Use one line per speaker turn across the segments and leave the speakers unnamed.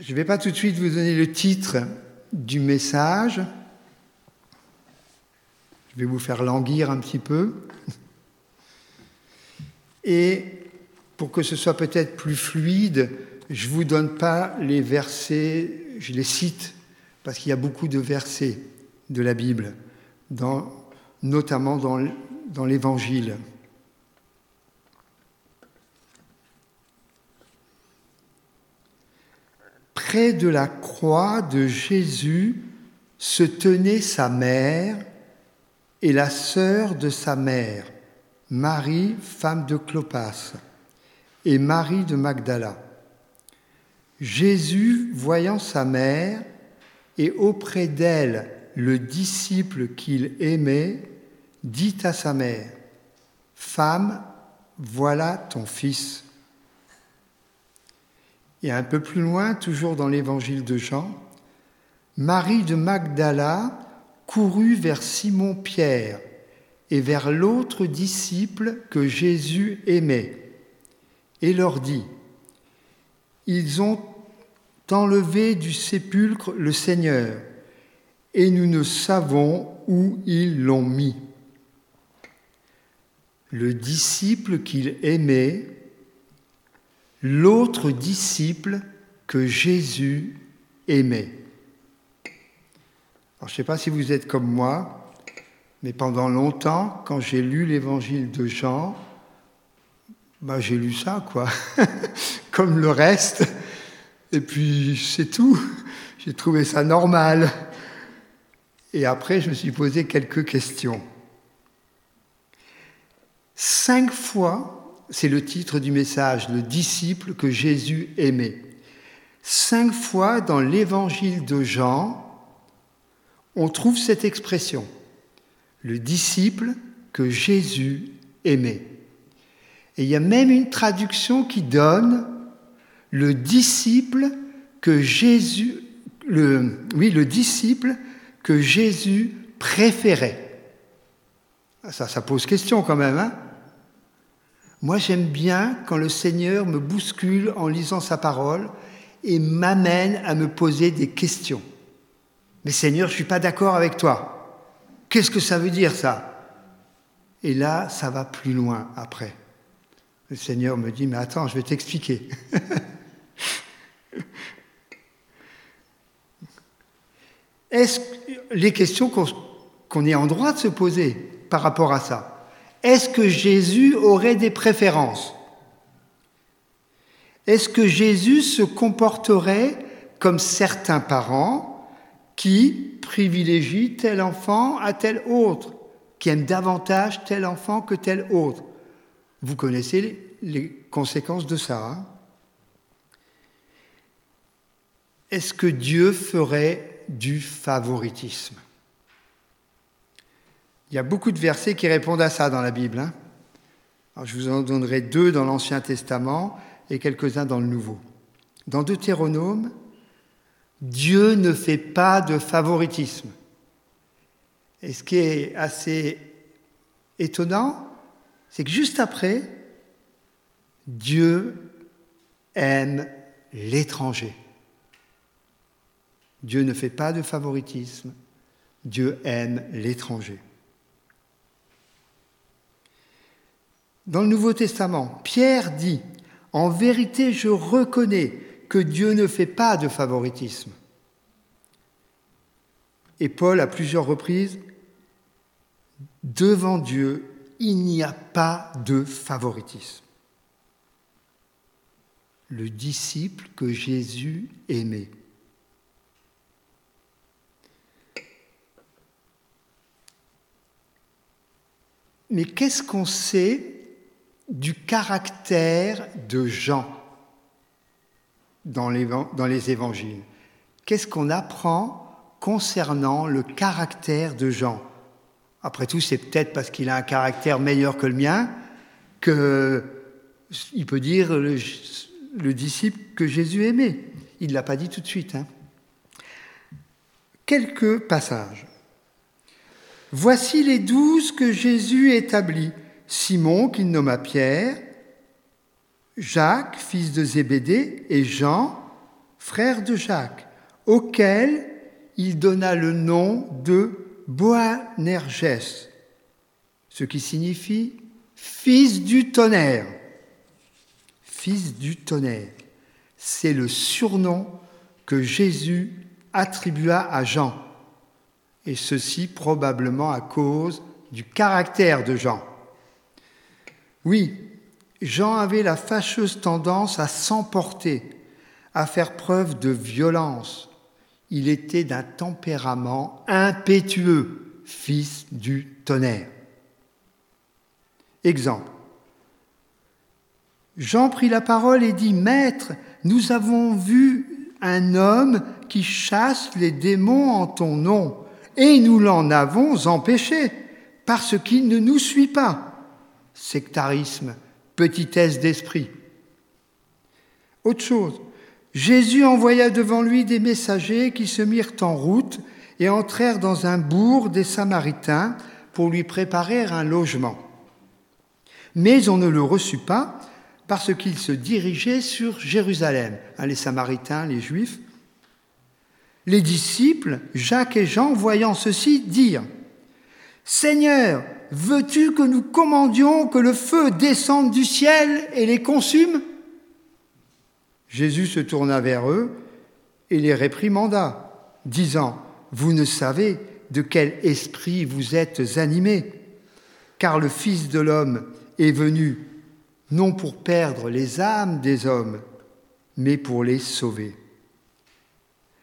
Je ne vais pas tout de suite vous donner le titre du message. Je vais vous faire languir un petit peu. Et pour que ce soit peut-être plus fluide, je ne vous donne pas les versets, je les cite, parce qu'il y a beaucoup de versets de la Bible, notamment dans l'Évangile. Près de la croix de Jésus se tenait sa mère et la sœur de sa mère, Marie, femme de Clopas, et Marie de Magdala. Jésus, voyant sa mère et auprès d'elle le disciple qu'il aimait, dit à sa mère, Femme, voilà ton fils. Et un peu plus loin, toujours dans l'évangile de Jean, Marie de Magdala courut vers Simon-Pierre et vers l'autre disciple que Jésus aimait, et leur dit, Ils ont enlevé du sépulcre le Seigneur, et nous ne savons où ils l'ont mis. Le disciple qu'il aimait l'autre disciple que Jésus aimait. je ne sais pas si vous êtes comme moi, mais pendant longtemps, quand j'ai lu l'évangile de Jean, bah, j'ai lu ça, quoi, comme le reste, et puis c'est tout. J'ai trouvé ça normal. Et après, je me suis posé quelques questions. Cinq fois, c'est le titre du message, le disciple que Jésus aimait. Cinq fois dans l'évangile de Jean, on trouve cette expression, le disciple que Jésus aimait. Et il y a même une traduction qui donne le disciple que Jésus, oui, le disciple que Jésus préférait. Ça, ça pose question quand même, hein moi, j'aime bien quand le Seigneur me bouscule en lisant sa parole et m'amène à me poser des questions. Mais Seigneur, je ne suis pas d'accord avec toi. Qu'est-ce que ça veut dire ça? Et là, ça va plus loin après. Le Seigneur me dit, mais attends, je vais t'expliquer. Est-ce les questions qu'on est en droit de se poser par rapport à ça? Est-ce que Jésus aurait des préférences? Est-ce que Jésus se comporterait comme certains parents qui privilégient tel enfant à tel autre, qui aiment davantage tel enfant que tel autre? Vous connaissez les conséquences de ça. Hein? Est-ce que Dieu ferait du favoritisme? Il y a beaucoup de versets qui répondent à ça dans la Bible. Hein. je vous en donnerai deux dans l'Ancien Testament et quelques-uns dans le Nouveau. Dans Deutéronome, Dieu ne fait pas de favoritisme. Et ce qui est assez étonnant, c'est que juste après, Dieu aime l'étranger. Dieu ne fait pas de favoritisme. Dieu aime l'étranger. Dans le Nouveau Testament, Pierre dit, En vérité, je reconnais que Dieu ne fait pas de favoritisme. Et Paul, à plusieurs reprises, devant Dieu, il n'y a pas de favoritisme. Le disciple que Jésus aimait. Mais qu'est-ce qu'on sait du caractère de Jean dans les, évangiles. Qu'est-ce qu'on apprend concernant le caractère de Jean? Après tout, c'est peut-être parce qu'il a un caractère meilleur que le mien qu'il peut dire le, disciple que Jésus aimait. Il ne l'a pas dit tout de suite. Hein. Quelques passages. Voici les douze que Jésus établit Simon, qu'il nomma Pierre, Jacques, fils de Zébédée, et Jean, frère de Jacques, auquel il donna le nom de Boanerges, ce qui signifie fils du tonnerre. Fils du tonnerre, c'est le surnom que Jésus attribua à Jean, et ceci probablement à cause du caractère de Jean. Oui, Jean avait la fâcheuse tendance à s'emporter, à faire preuve de violence. Il était d'un tempérament impétueux, fils du tonnerre. Exemple. Jean prit la parole et dit, Maître, nous avons vu un homme qui chasse les démons en ton nom, et nous l'en avons empêché, parce qu'il ne nous suit pas. Sectarisme, petitesse d'esprit. Autre chose, Jésus envoya devant lui des messagers qui se mirent en route et entrèrent dans un bourg des Samaritains pour lui préparer un logement. Mais on ne le reçut pas parce qu'il se dirigeait sur Jérusalem. Hein, les Samaritains, les Juifs. Les disciples, Jacques et Jean, voyant ceci, dirent Seigneur, veux-tu que nous commandions que le feu descende du ciel et les consume? Jésus se tourna vers eux et les réprimanda, disant, Vous ne savez de quel esprit vous êtes animés, car le Fils de l'homme est venu non pour perdre les âmes des hommes, mais pour les sauver.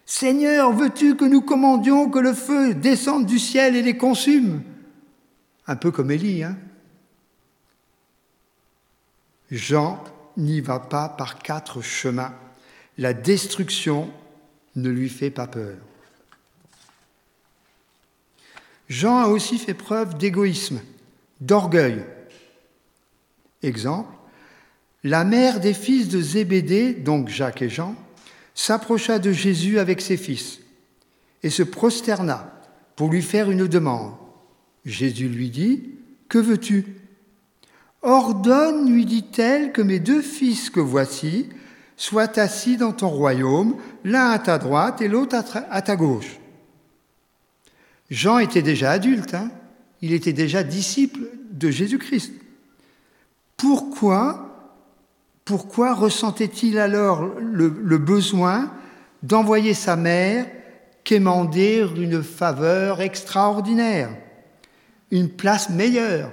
Seigneur, veux-tu que nous commandions que le feu descende du ciel et les consume? Un peu comme Élie, hein Jean n'y va pas par quatre chemins. La destruction ne lui fait pas peur. Jean a aussi fait preuve d'égoïsme, d'orgueil. Exemple, la mère des fils de Zébédée, donc Jacques et Jean, s'approcha de Jésus avec ses fils et se prosterna pour lui faire une demande. Jésus lui dit, Que veux-tu Ordonne, lui dit-elle, que mes deux fils que voici soient assis dans ton royaume, l'un à ta droite et l'autre à ta gauche. Jean était déjà adulte, hein il était déjà disciple de Jésus-Christ. Pourquoi, pourquoi ressentait-il alors le, le besoin d'envoyer sa mère quémander une faveur extraordinaire, une place meilleure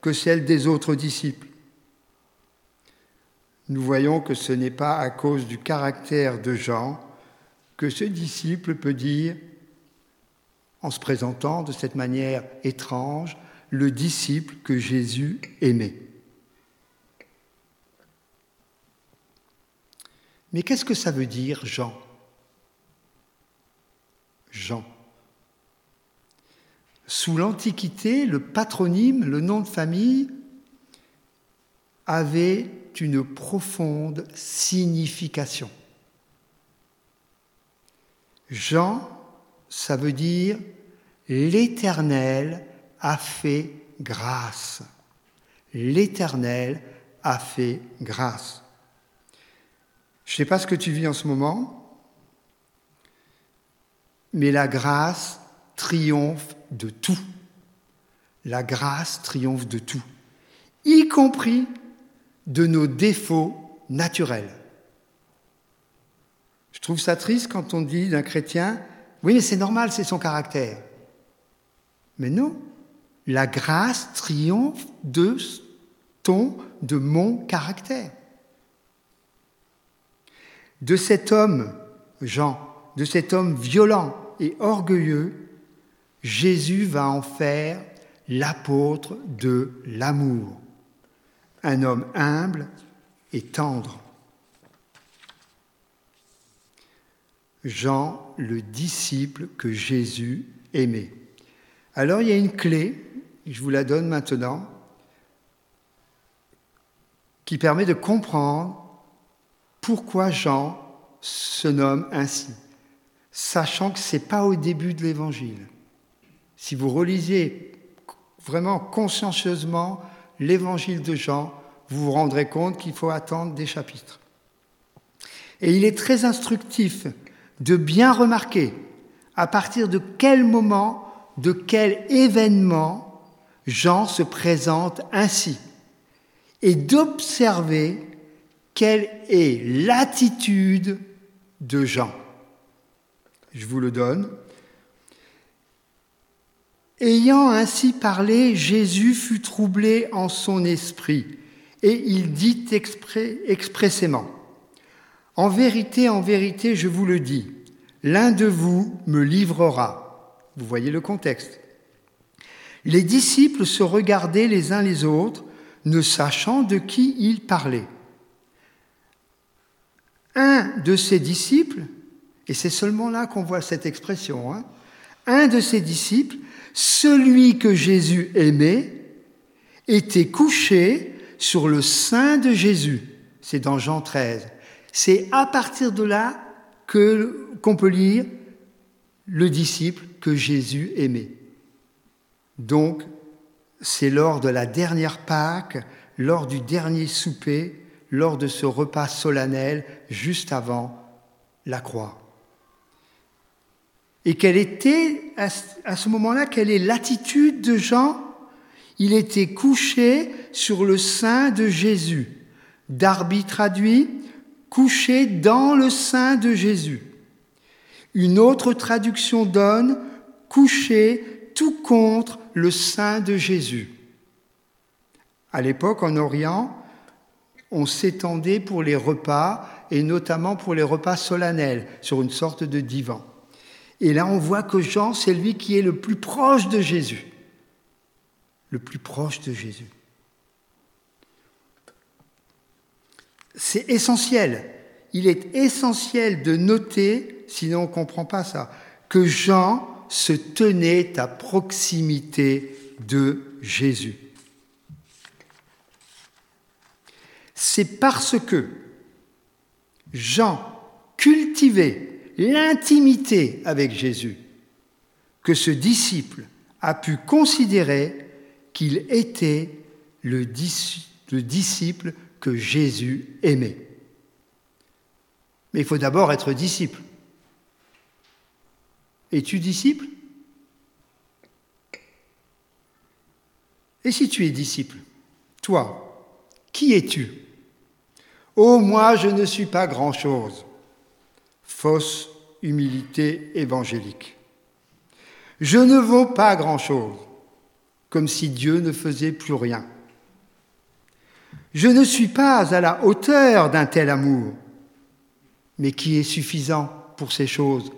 que celle des autres disciples Nous voyons que ce n'est pas à cause du caractère de Jean que ce disciple peut dire, en se présentant de cette manière étrange, le disciple que Jésus aimait. Mais qu'est-ce que ça veut dire, Jean? Jean. Sous l'Antiquité, le patronyme, le nom de famille, avait une profonde signification. Jean, ça veut dire l'Éternel a fait grâce. L'Éternel a fait grâce. Je ne sais pas ce que tu vis en ce moment, mais la grâce triomphe de tout. La grâce triomphe de tout, y compris de nos défauts naturels. Je trouve ça triste quand on dit d'un chrétien, oui, mais c'est normal, c'est son caractère. Mais non, la grâce triomphe de ton, de mon caractère de cet homme, Jean, de cet homme violent et orgueilleux, Jésus va en faire l'apôtre de l'amour, un homme humble et tendre. Jean, le disciple que Jésus aimait. Alors il y a une clé, je vous la donne maintenant, qui permet de comprendre pourquoi Jean se nomme ainsi, sachant que ce n'est pas au début de l'Évangile. Si vous relisez vraiment consciencieusement l'Évangile de Jean, vous vous rendrez compte qu'il faut attendre des chapitres. Et il est très instructif de bien remarquer à partir de quel moment, de quel événement Jean se présente ainsi, et d'observer quelle est l'attitude de Jean. Je vous le donne. Ayant ainsi parlé, Jésus fut troublé en son esprit, et il dit expressément, En vérité, en vérité, je vous le dis, l'un de vous me livrera. Vous voyez le contexte. Les disciples se regardaient les uns les autres, ne sachant de qui ils parlaient. Un de ses disciples, et c'est seulement là qu'on voit cette expression, hein, un de ses disciples, celui que Jésus aimait, était couché sur le sein de Jésus. C'est dans Jean 13. C'est à partir de là qu'on peut lire le disciple que Jésus aimait. Donc, c'est lors de la dernière Pâque, lors du dernier souper, lors de ce repas solennel, juste avant la croix. Et quelle était, à ce moment-là, quelle est l'attitude de Jean Il était couché sur le sein de Jésus. Darby traduit, couché dans le sein de Jésus. Une autre traduction donne couché tout contre le sein de Jésus. À l'époque, en Orient, on s'étendait pour les repas, et notamment pour les repas solennels, sur une sorte de divan. Et là, on voit que Jean, c'est lui qui est le plus proche de Jésus. Le plus proche de Jésus. C'est essentiel. Il est essentiel de noter sinon on ne comprend pas ça, que Jean se tenait à proximité de Jésus. C'est parce que Jean cultivait l'intimité avec Jésus que ce disciple a pu considérer qu'il était le, disciple que Jésus aimait. Mais il faut d'abord être disciple. Es-tu disciple? Et si tu es disciple, toi, qui es-tu? Oh, moi, je ne suis pas grand-chose. Fausse humilité évangélique. Je ne vaux pas grand-chose, comme si Dieu ne faisait plus rien. Je ne suis pas à la hauteur d'un tel amour, mais qui est suffisant pour ces choses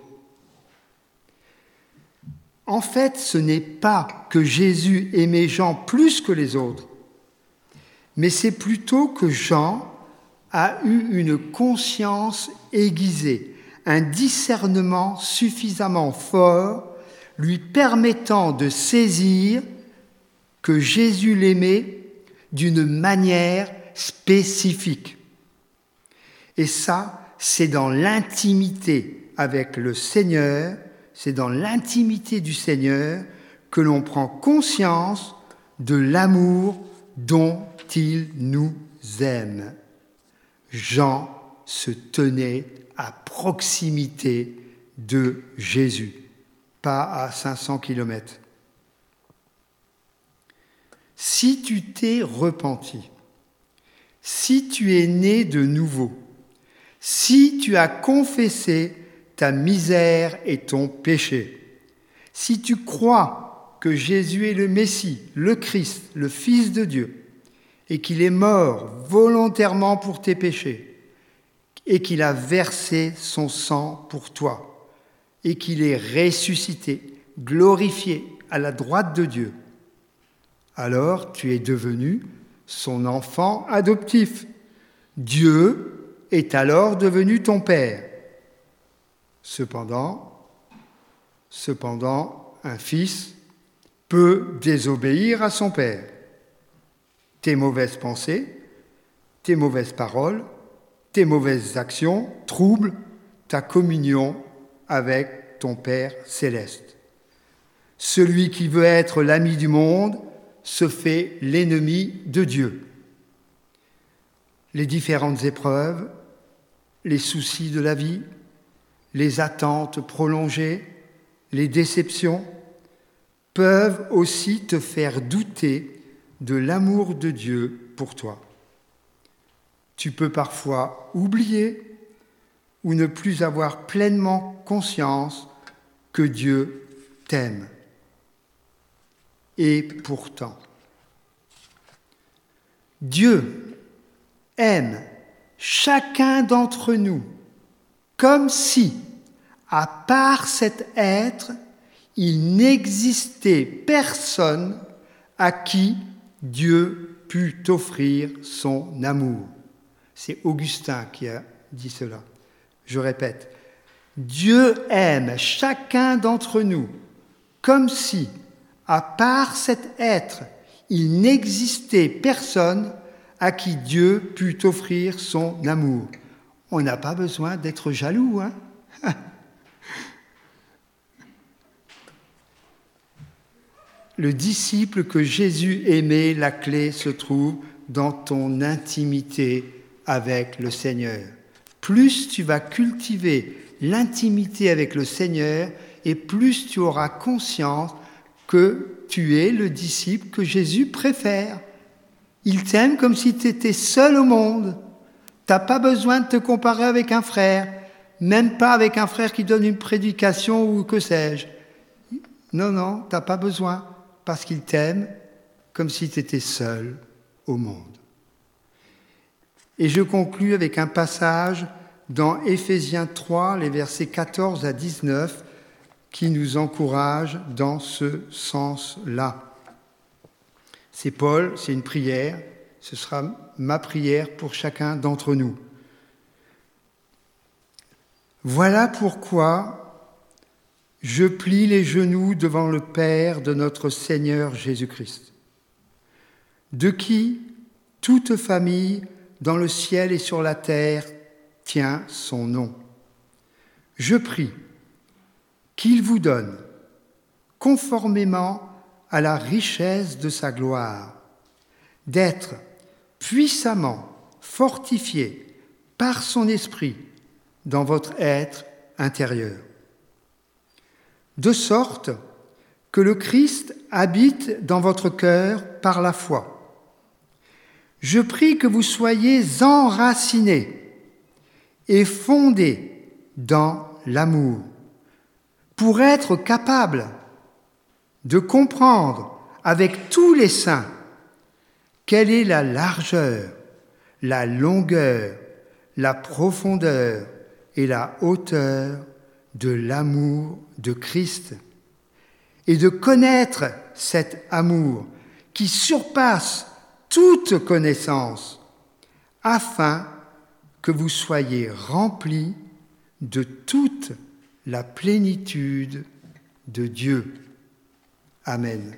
en fait, ce n'est pas que Jésus aimait Jean plus que les autres, mais c'est plutôt que Jean a eu une conscience aiguisée, un discernement suffisamment fort lui permettant de saisir que Jésus l'aimait d'une manière spécifique. Et ça, c'est dans l'intimité avec le Seigneur c'est dans l'intimité du Seigneur que l'on prend conscience de l'amour dont il nous aime. Jean se tenait à proximité de Jésus, pas à 500 kilomètres. Si tu t'es repenti, si tu es né de nouveau, si tu as confessé ta misère et ton péché. Si tu crois que Jésus est le Messie, le Christ, le Fils de Dieu, et qu'il est mort volontairement pour tes péchés, et qu'il a versé son sang pour toi, et qu'il est ressuscité, glorifié à la droite de Dieu, alors tu es devenu son enfant adoptif. Dieu est alors devenu ton Père. Cependant, cependant, un fils peut désobéir à son père. Tes mauvaises pensées, tes mauvaises paroles, tes mauvaises actions troublent ta communion avec ton Père céleste. Celui qui veut être l'ami du monde se fait l'ennemi de Dieu. Les différentes épreuves, les soucis de la vie, les attentes prolongées, les déceptions peuvent aussi te faire douter de l'amour de Dieu pour toi. Tu peux parfois oublier ou ne plus avoir pleinement conscience que Dieu t'aime. Et pourtant, Dieu aime chacun d'entre nous comme si, à part cet être, il n'existait personne à qui Dieu pût offrir son amour. C'est Augustin qui a dit cela. Je répète, Dieu aime chacun d'entre nous comme si, à part cet être, il n'existait personne à qui Dieu pût offrir son amour. On n'a pas besoin d'être jaloux, hein Le disciple que Jésus aimait, la clé se trouve dans ton intimité avec le Seigneur. Plus tu vas cultiver l'intimité avec le Seigneur, et plus tu auras conscience que tu es le disciple que Jésus préfère. Il t'aime comme si tu étais seul au monde. Tu n'as pas besoin de te comparer avec un frère, même pas avec un frère qui donne une prédication ou que sais-je. Non, non, tu n'as pas besoin, parce qu'il t'aime comme si tu étais seul au monde. Et je conclus avec un passage dans Éphésiens 3, les versets 14 à 19, qui nous encourage dans ce sens-là. C'est Paul, c'est une prière, ce sera ma prière pour chacun d'entre nous. Voilà pourquoi je plie les genoux devant le Père de notre Seigneur Jésus-Christ, de qui toute famille dans le ciel et sur la terre tient son nom. Je prie qu'il vous donne, conformément à la richesse de sa gloire, d'être puissamment fortifié par son esprit dans votre être intérieur, de sorte que le Christ habite dans votre cœur par la foi. Je prie que vous soyez enracinés et fondés dans l'amour pour être capable de comprendre avec tous les saints quelle est la largeur, la longueur, la profondeur et la hauteur de l'amour de Christ et de connaître cet amour qui surpasse toute connaissance afin que vous soyez remplis de toute la plénitude de Dieu. Amen.